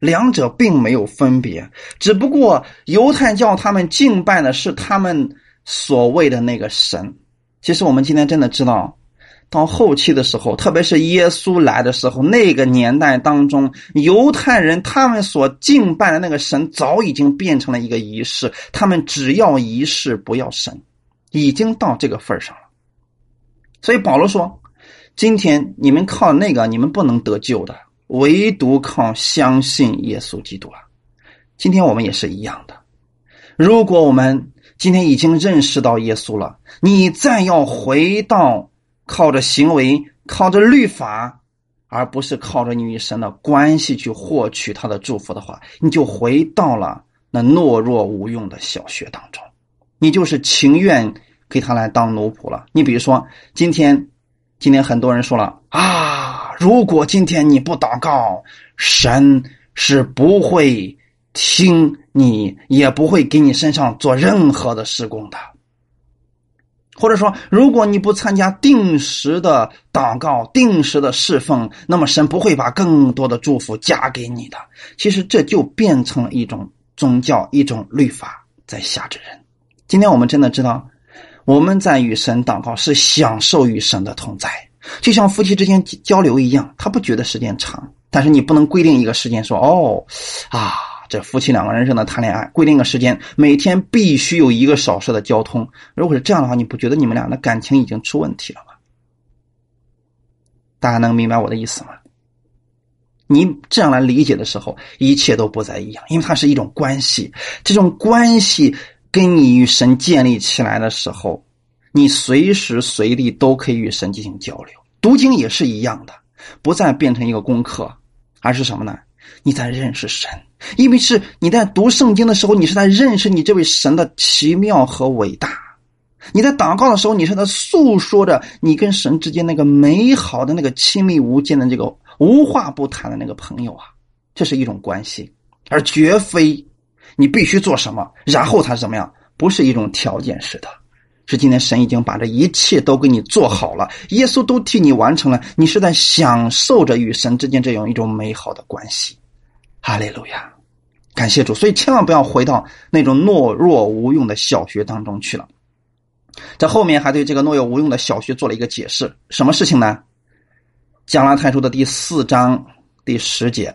两者并没有分别，只不过犹太教他们敬拜的是他们所谓的那个神。其实我们今天真的知道，到后期的时候，特别是耶稣来的时候，那个年代当中，犹太人他们所敬拜的那个神早已经变成了一个仪式，他们只要仪式，不要神。已经到这个份上了，所以保罗说：“今天你们靠那个，你们不能得救的，唯独靠相信耶稣基督啊！今天我们也是一样的。如果我们今天已经认识到耶稣了，你再要回到靠着行为、靠着律法，而不是靠着你与神的关系去获取他的祝福的话，你就回到了那懦弱无用的小学当中。”你就是情愿给他来当奴仆了。你比如说，今天，今天很多人说了啊，如果今天你不祷告，神是不会听你，也不会给你身上做任何的施工的。或者说，如果你不参加定时的祷告、定时的侍奉，那么神不会把更多的祝福加给你的。其实这就变成了一种宗教、一种律法在辖制人。今天我们真的知道，我们在与神祷告是享受与神的同在，就像夫妻之间交流一样，他不觉得时间长。但是你不能规定一个时间，说哦，啊，这夫妻两个人正在谈恋爱，规定个时间，每天必须有一个小时的交通。如果是这样的话，你不觉得你们俩的感情已经出问题了吗？大家能明白我的意思吗？你这样来理解的时候，一切都不再一样，因为它是一种关系，这种关系。跟你与神建立起来的时候，你随时随地都可以与神进行交流。读经也是一样的，不再变成一个功课，而是什么呢？你在认识神，因为是你在读圣经的时候，你是在认识你这位神的奇妙和伟大。你在祷告的时候，你是在诉说着你跟神之间那个美好的、那个亲密无间的这个无话不谈的那个朋友啊，这是一种关系，而绝非。你必须做什么，然后他怎么样？不是一种条件式的，是今天神已经把这一切都给你做好了，耶稣都替你完成了，你是在享受着与神之间这样一种美好的关系。哈利路亚，感谢主！所以千万不要回到那种懦弱无用的小学当中去了。在后面还对这个懦弱无用的小学做了一个解释，什么事情呢？加拉太书的第四章第十节，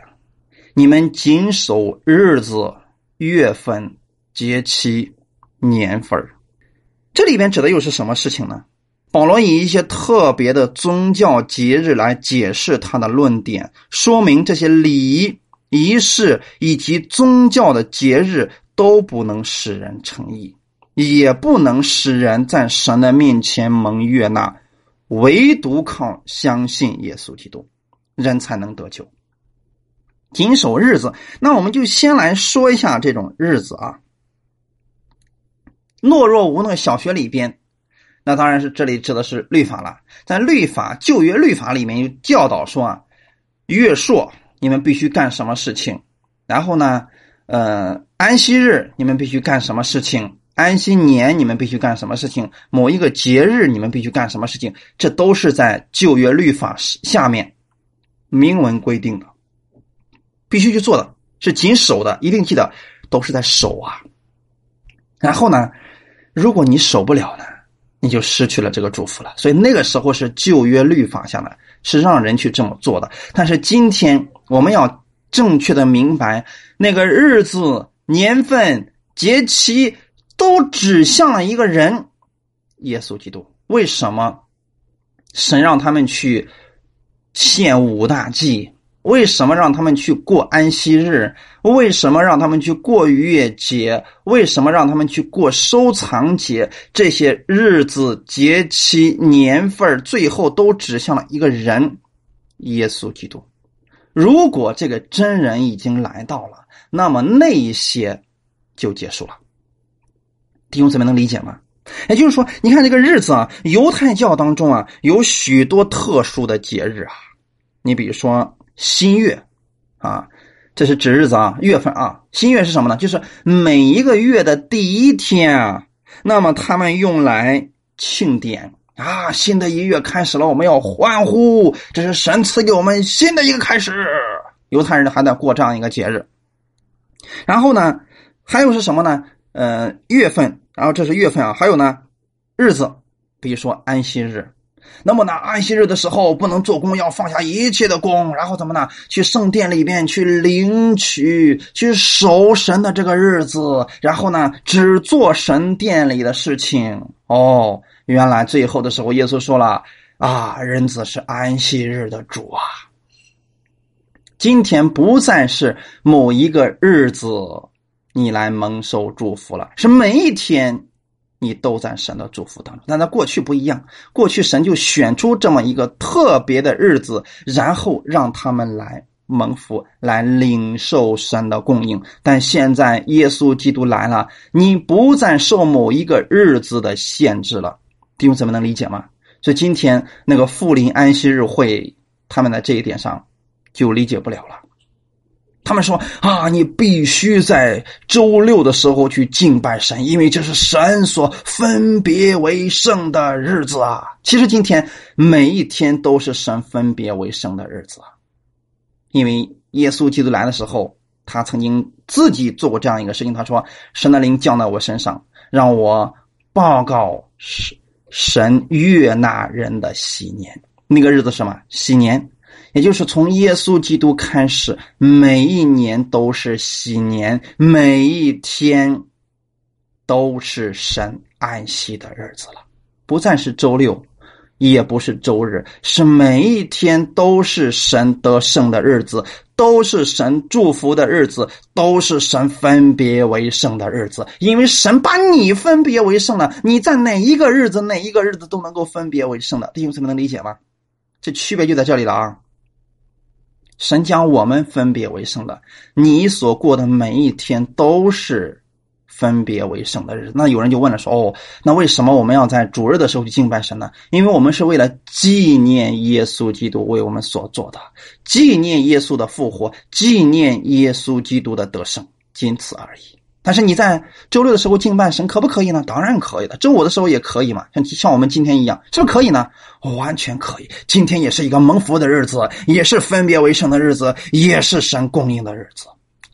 你们谨守日子。月份、节期、年份这里边指的又是什么事情呢？保罗以一些特别的宗教节日来解释他的论点，说明这些礼仪、仪式以及宗教的节日都不能使人成意，也不能使人在神的面前蒙悦纳，唯独靠相信耶稣基督，人才能得救。谨守日子，那我们就先来说一下这种日子啊。懦弱无能小学里边，那当然是这里指的是律法了。在律法旧约律法里面有教导说啊，月朔你们必须干什么事情，然后呢，呃，安息日你们必须干什么事情，安息年你们必须干什么事情，某一个节日你们必须干什么事情，这都是在旧约律法下面明文规定的。必须去做的是谨守的，一定记得都是在守啊。然后呢，如果你守不了呢，你就失去了这个祝福了。所以那个时候是旧约律法下来是让人去这么做的。但是今天我们要正确的明白，那个日子、年份、节期都指向了一个人——耶稣基督。为什么神让他们去献五大祭？为什么让他们去过安息日？为什么让他们去过逾越节？为什么让他们去过收藏节？这些日子、节期、年份，最后都指向了一个人——耶稣基督。如果这个真人已经来到了，那么那一些就结束了。弟兄姊妹能理解吗？也就是说，你看这个日子啊，犹太教当中啊，有许多特殊的节日啊。你比如说新月啊。这是指日子啊，月份啊。新月是什么呢？就是每一个月的第一天啊。那么他们用来庆典啊，新的一月开始了，我们要欢呼，这是神赐给我们新的一个开始。犹太人还在过这样一个节日。然后呢，还有是什么呢？呃，月份，然后这是月份啊。还有呢，日子，比如说安息日。那么呢，安息日的时候不能做工，要放下一切的工，然后怎么呢？去圣殿里边去领取，去守神的这个日子，然后呢，只做神殿里的事情。哦，原来最后的时候，耶稣说了啊，人子是安息日的主啊。今天不再是某一个日子你来蒙受祝福了，是每一天。你都在神的祝福当中，但在过去不一样。过去神就选出这么一个特别的日子，然后让他们来蒙福，来领受神的供应。但现在耶稣基督来了，你不再受某一个日子的限制了。弟兄姊妹能理解吗？所以今天那个富林安息日会，他们在这一点上就理解不了了。他们说啊，你必须在周六的时候去敬拜神，因为这是神所分别为圣的日子啊。其实今天每一天都是神分别为圣的日子啊，因为耶稣基督来的时候，他曾经自己做过这样一个事情。他说：“神的灵降在我身上，让我报告神神悦纳人的喜年。那个日子什么喜年？”也就是从耶稣基督开始，每一年都是喜年，每一天都是神安息的日子了，不再是周六，也不是周日，是每一天都是神得胜的日子，都是神祝福的日子，都是神分别为圣的日子。因为神把你分别为圣了，你在哪一个日子，哪一个日子都能够分别为圣的。弟兄姊妹能理解吗？这区别就在这里了啊。神将我们分别为圣的，你所过的每一天都是分别为圣的日子。那有人就问了说：“哦，那为什么我们要在主日的时候去敬拜神呢？因为我们是为了纪念耶稣基督为我们所做的，纪念耶稣的复活，纪念耶稣基督的得胜，仅此而已。”但是你在周六的时候敬拜神可不可以呢？当然可以的。周五的时候也可以嘛，像像我们今天一样，是不是可以呢？完全可以。今天也是一个蒙福的日子，也是分别为圣的日子，也是神供应的日子。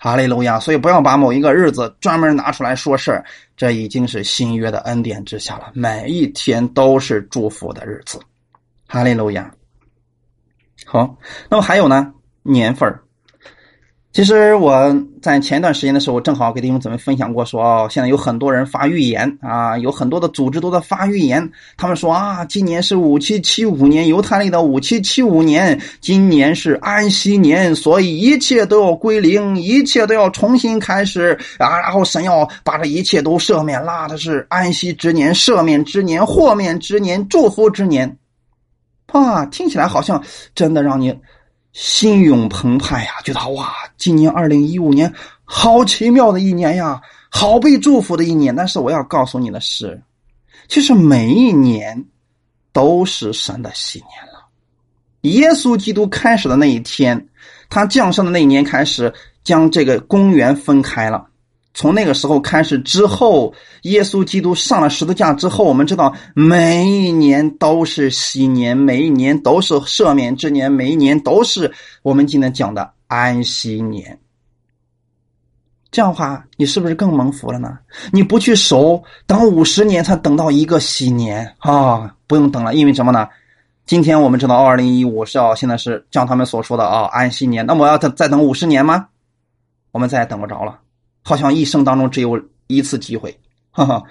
哈利路亚！所以不要把某一个日子专门拿出来说事儿，这已经是新约的恩典之下了。每一天都是祝福的日子。哈利路亚。好，那么还有呢？年份儿。其实我在前一段时间的时候，正好给弟兄姊妹分享过，说哦，现在有很多人发预言啊，有很多的组织都在发预言。他们说啊，今年是五七七五年，犹太历的五七七五年，今年是安息年，所以一切都要归零，一切都要重新开始啊。然后神要把这一切都赦免啦，的是安息之年、赦免之年、豁免之年、祝福之年。啊，听起来好像真的让你。心涌澎湃呀，觉得哇，今年二零一五年好奇妙的一年呀，好被祝福的一年。但是我要告诉你的是，其实每一年都是神的新年了。耶稣基督开始的那一天，他降生的那一年开始，将这个公园分开了。从那个时候开始之后，耶稣基督上了十字架之后，我们知道每一年都是喜年，每一年都是赦免之年，每一年都是我们今天讲的安息年。这样的话，你是不是更蒙福了呢？你不去守，等五十年才等到一个喜年啊！不用等了，因为什么呢？今天我们知道二零一五是要现在是像他们所说的啊安息年，那我要再再等五十年吗？我们再也等不着了。好像一生当中只有一次机会，哈哈，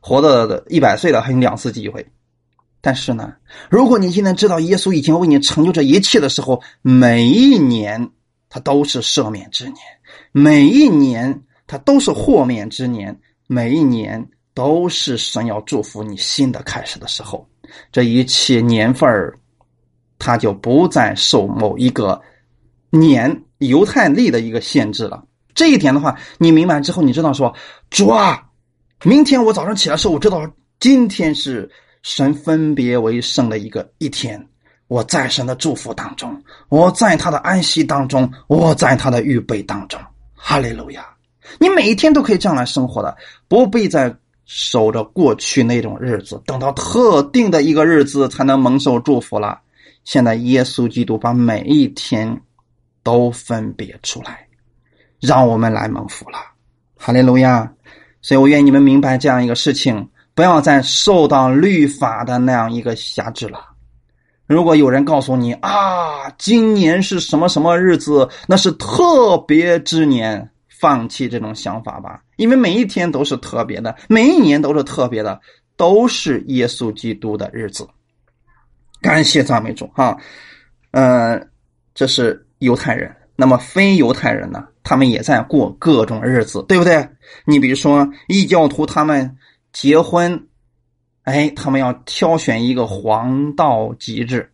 活到一百岁了还有两次机会，但是呢，如果你今天知道耶稣已经为你成就这一切的时候，每一年它都是赦免之年，每一年它都是豁免之年，每一年都是神要祝福你新的开始的时候。这一切年份儿，它就不再受某一个年犹太历的一个限制了。这一点的话，你明白之后，你知道说，主啊，明天我早上起来时候，我知道今天是神分别为圣的一个一天。我在神的祝福当中，我在他的安息当中，我在他的预备当中。哈利路亚！你每一天都可以这样来生活的，不必再守着过去那种日子，等到特定的一个日子才能蒙受祝福了。现在耶稣基督把每一天都分别出来。让我们来蒙福了，哈利路亚！所以我愿你们明白这样一个事情，不要再受到律法的那样一个辖制了。如果有人告诉你啊，今年是什么什么日子，那是特别之年，放弃这种想法吧，因为每一天都是特别的，每一年都是特别的，都是耶稣基督的日子。感谢赞美主哈，呃，这是犹太人。那么非犹太人呢？他们也在过各种日子，对不对？你比如说异教徒，他们结婚，哎，他们要挑选一个黄道吉日。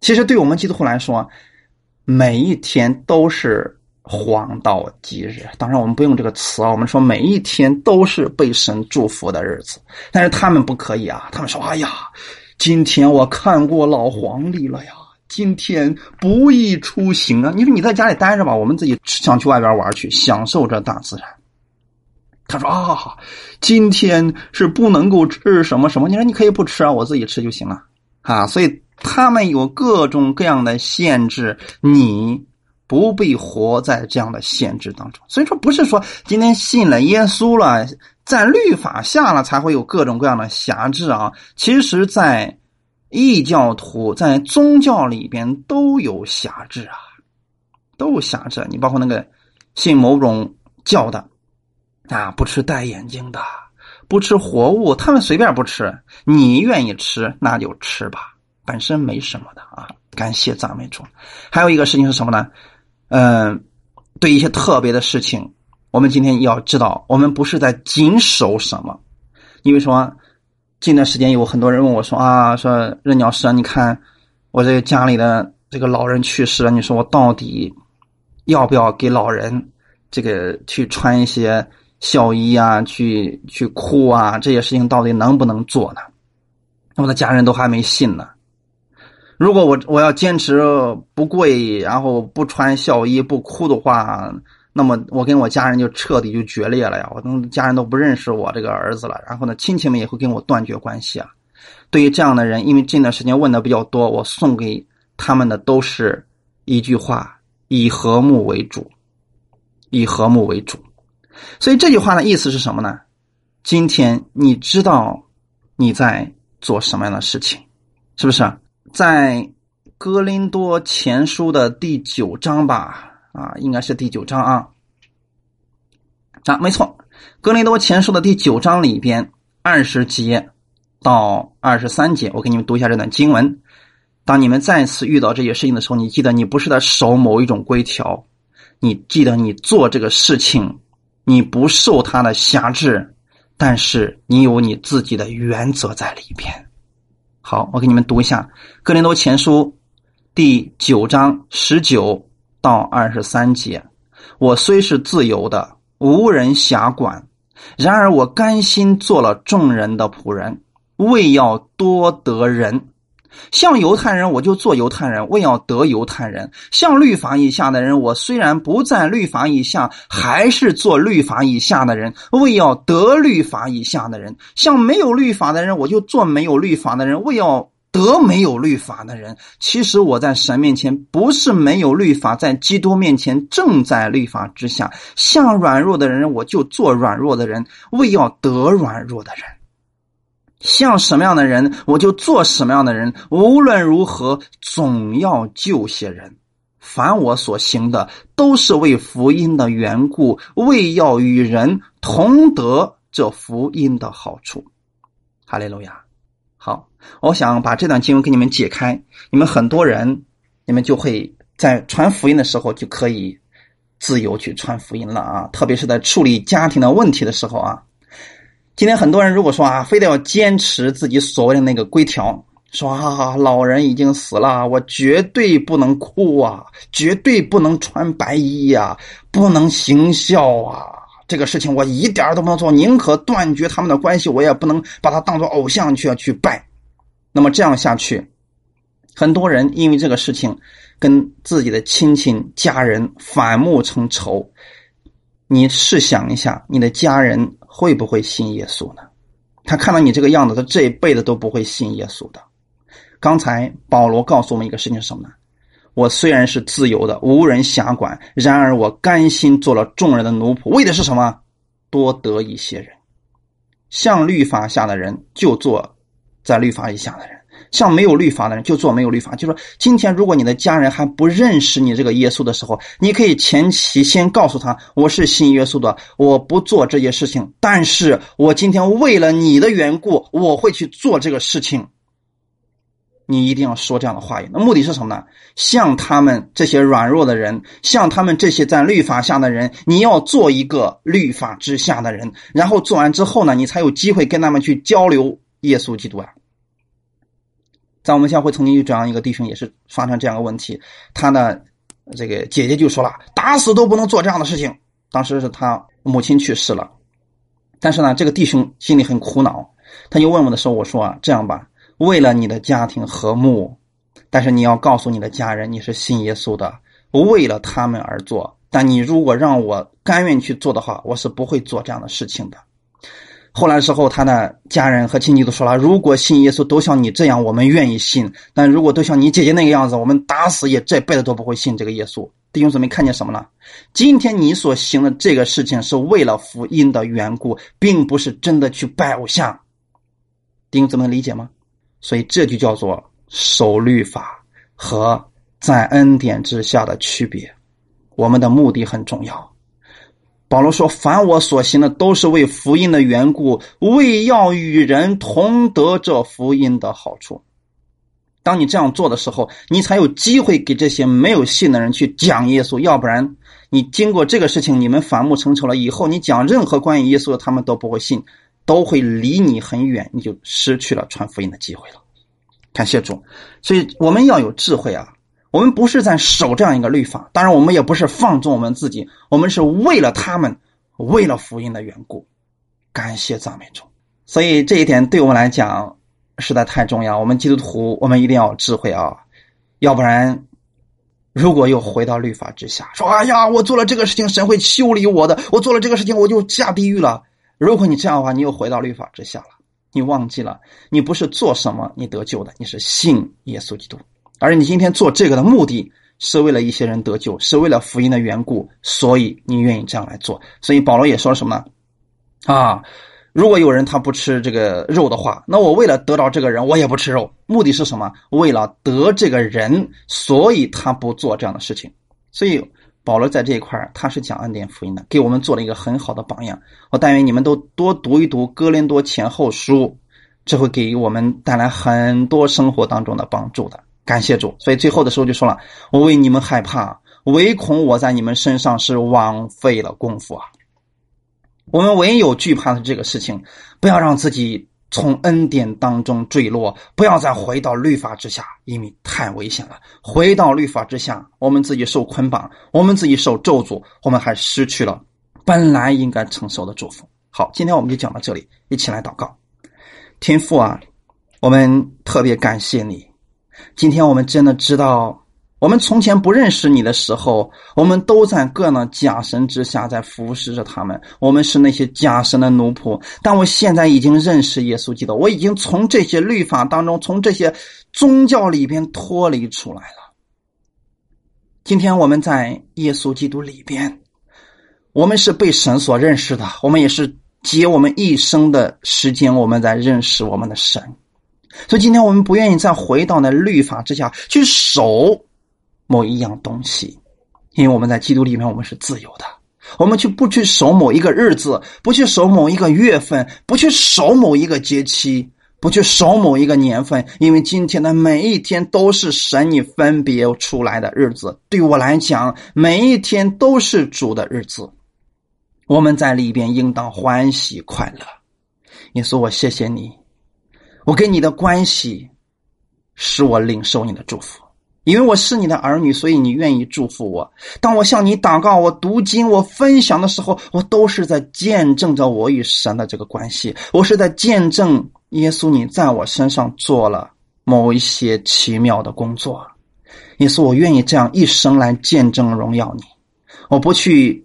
其实对我们基督徒来说，每一天都是黄道吉日。当然，我们不用这个词啊，我们说每一天都是被神祝福的日子。但是他们不可以啊，他们说：“哎呀，今天我看过老黄历了呀。”今天不宜出行啊！你说你在家里待着吧，我们自己想去外边玩去，享受这大自然。他说啊，今天是不能够吃什么什么。你说你可以不吃啊，我自己吃就行了啊。所以他们有各种各样的限制，你不必活在这样的限制当中。所以说，不是说今天信了耶稣了，在律法下了才会有各种各样的辖制啊。其实，在异教徒在宗教里边都有辖制啊，都有辖制。你包括那个信某种教的啊，不吃戴眼镜的，不吃活物，他们随便不吃。你愿意吃那就吃吧，本身没什么的啊。感谢赞美主。还有一个事情是什么呢？嗯，对一些特别的事情，我们今天要知道，我们不是在谨守什么，因为说。近段时间有很多人问我说啊，说任鸟师啊，你看我这个家里的这个老人去世了，你说我到底要不要给老人这个去穿一些孝衣啊，去去哭啊，这些事情到底能不能做呢？我的家人都还没信呢。如果我我要坚持不跪，然后不穿孝衣不哭的话。那么我跟我家人就彻底就决裂了呀！我跟家人都不认识我这个儿子了。然后呢，亲戚们也会跟我断绝关系啊。对于这样的人，因为这段时间问的比较多，我送给他们的都是一句话：以和睦为主，以和睦为主。所以这句话的意思是什么呢？今天你知道你在做什么样的事情，是不是？在哥林多前书的第九章吧。啊，应该是第九章啊，啊，没错，《格林多前书》的第九章里边二十节到二十三节，我给你们读一下这段经文。当你们再次遇到这些事情的时候，你记得你不是在守某一种规条，你记得你做这个事情，你不受他的辖制，但是你有你自己的原则在里边。好，我给你们读一下《格林多前书》第九章十九。到二十三节，我虽是自由的，无人辖管，然而我甘心做了众人的仆人，为要多得人。像犹太人，我就做犹太人，为要得犹太人；像律法以下的人，我虽然不在律法以下，还是做律法以下的人，为要得律法以下的人；像没有律法的人，我就做没有律法的人，为要。得没有律法的人，其实我在神面前不是没有律法，在基督面前正在律法之下。像软弱的人，我就做软弱的人，为要得软弱的人；像什么样的人，我就做什么样的人。无论如何，总要救些人。凡我所行的，都是为福音的缘故，为要与人同得这福音的好处。哈利路亚。我想把这段经文给你们解开，你们很多人，你们就会在传福音的时候就可以自由去传福音了啊！特别是在处理家庭的问题的时候啊。今天很多人如果说啊，非得要坚持自己所谓的那个规条，说啊，老人已经死了，我绝对不能哭啊，绝对不能穿白衣呀，不能行孝啊。这个事情我一点都不能做，宁可断绝他们的关系，我也不能把他当做偶像去去拜。那么这样下去，很多人因为这个事情跟自己的亲戚家人反目成仇。你试想一下，你的家人会不会信耶稣呢？他看到你这个样子，他这一辈子都不会信耶稣的。刚才保罗告诉我们一个事情是什么呢？我虽然是自由的，无人辖管，然而我甘心做了众人的奴仆，为的是什么？多得一些人。像律法下的人，就做在律法以下的人；像没有律法的人，就做没有律法。就说今天，如果你的家人还不认识你这个耶稣的时候，你可以前期先告诉他：我是信耶稣的，我不做这些事情，但是我今天为了你的缘故，我会去做这个事情。你一定要说这样的话语，那目的是什么呢？像他们这些软弱的人，像他们这些在律法下的人，你要做一个律法之下的人，然后做完之后呢，你才有机会跟他们去交流耶稣基督啊。在我们教会曾经有这样一个弟兄，也是发生这样的问题，他的这个姐姐就说了，打死都不能做这样的事情。当时是他母亲去世了，但是呢，这个弟兄心里很苦恼，他就问我的时候，我说啊，这样吧。为了你的家庭和睦，但是你要告诉你的家人你是信耶稣的，为了他们而做。但你如果让我甘愿去做的话，我是不会做这样的事情的。后来的时候，他的家人和亲戚都说了：如果信耶稣都像你这样，我们愿意信；但如果都像你姐姐那个样子，我们打死也这辈子都不会信这个耶稣。弟兄姊妹，看见什么了？今天你所行的这个事情是为了福音的缘故，并不是真的去拜偶像。弟兄姊妹，理解吗？所以这就叫做守律法和在恩典之下的区别。我们的目的很重要。保罗说：“凡我所行的，都是为福音的缘故，为要与人同得这福音的好处。”当你这样做的时候，你才有机会给这些没有信的人去讲耶稣。要不然，你经过这个事情，你们反目成仇了。以后你讲任何关于耶稣的，他们都不会信。都会离你很远，你就失去了传福音的机会了。感谢主，所以我们要有智慧啊！我们不是在守这样一个律法，当然我们也不是放纵我们自己，我们是为了他们，为了福音的缘故。感谢赞美主，所以这一点对我们来讲实在太重要。我们基督徒，我们一定要智慧啊！要不然，如果又回到律法之下，说：“哎呀，我做了这个事情，神会修理我的；我做了这个事情，我就下地狱了。”如果你这样的话，你又回到律法之下了。你忘记了，你不是做什么你得救的，你是信耶稣基督。而你今天做这个的目的是为了一些人得救，是为了福音的缘故，所以你愿意这样来做。所以保罗也说了什么呢？啊，如果有人他不吃这个肉的话，那我为了得到这个人，我也不吃肉。目的是什么？为了得这个人，所以他不做这样的事情。所以。保罗在这一块他是讲恩典福音的，给我们做了一个很好的榜样。我但愿你们都多读一读《哥林多前后书》，这会给我们带来很多生活当中的帮助的。感谢主。所以最后的时候就说了：“我为你们害怕，唯恐我在你们身上是枉费了功夫啊！”我们唯有惧怕的这个事情，不要让自己。从恩典当中坠落，不要再回到律法之下，因为太危险了。回到律法之下，我们自己受捆绑，我们自己受咒诅，我们还失去了本来应该承受的祝福。好，今天我们就讲到这里，一起来祷告。天父啊，我们特别感谢你，今天我们真的知道。我们从前不认识你的时候，我们都在各呢假神之下在服侍着他们。我们是那些假神的奴仆。但我现在已经认识耶稣基督，我已经从这些律法当中，从这些宗教里边脱离出来了。今天我们在耶稣基督里边，我们是被神所认识的。我们也是结我们一生的时间，我们在认识我们的神。所以今天我们不愿意再回到那律法之下去守。某一样东西，因为我们在基督里面，我们是自由的。我们去不去守某一个日子，不去守某一个月份，不去守某一个节期，不去守某一个年份，因为今天的每一天都是神你分别出来的日子。对我来讲，每一天都是主的日子，我们在里边应当欢喜快乐。耶稣，我谢谢你，我跟你的关系使我领受你的祝福。因为我是你的儿女，所以你愿意祝福我。当我向你祷告、我读经、我分享的时候，我都是在见证着我与神的这个关系。我是在见证耶稣你在我身上做了某一些奇妙的工作。耶稣，我愿意这样一生来见证荣耀你。我不去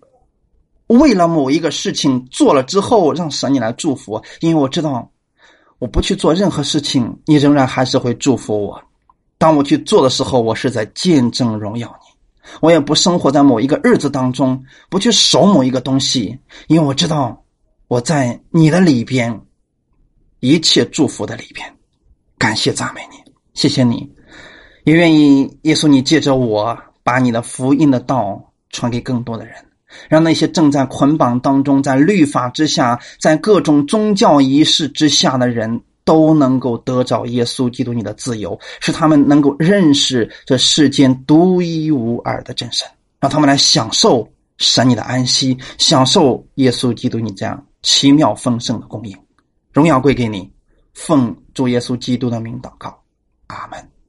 为了某一个事情做了之后让神你来祝福，因为我知道我不去做任何事情，你仍然还是会祝福我。当我去做的时候，我是在见证荣耀你。我也不生活在某一个日子当中，不去守某一个东西，因为我知道我在你的里边，一切祝福的里边。感谢赞美你，谢谢你，也愿意耶稣，你借着我把你的福音的道传给更多的人，让那些正在捆绑当中，在律法之下，在各种宗教仪式之下的人。都能够得着耶稣基督你的自由，使他们能够认识这世间独一无二的真神，让他们来享受神你的安息，享受耶稣基督你这样奇妙丰盛的供应。荣耀归给你，奉主耶稣基督的名祷告，阿门。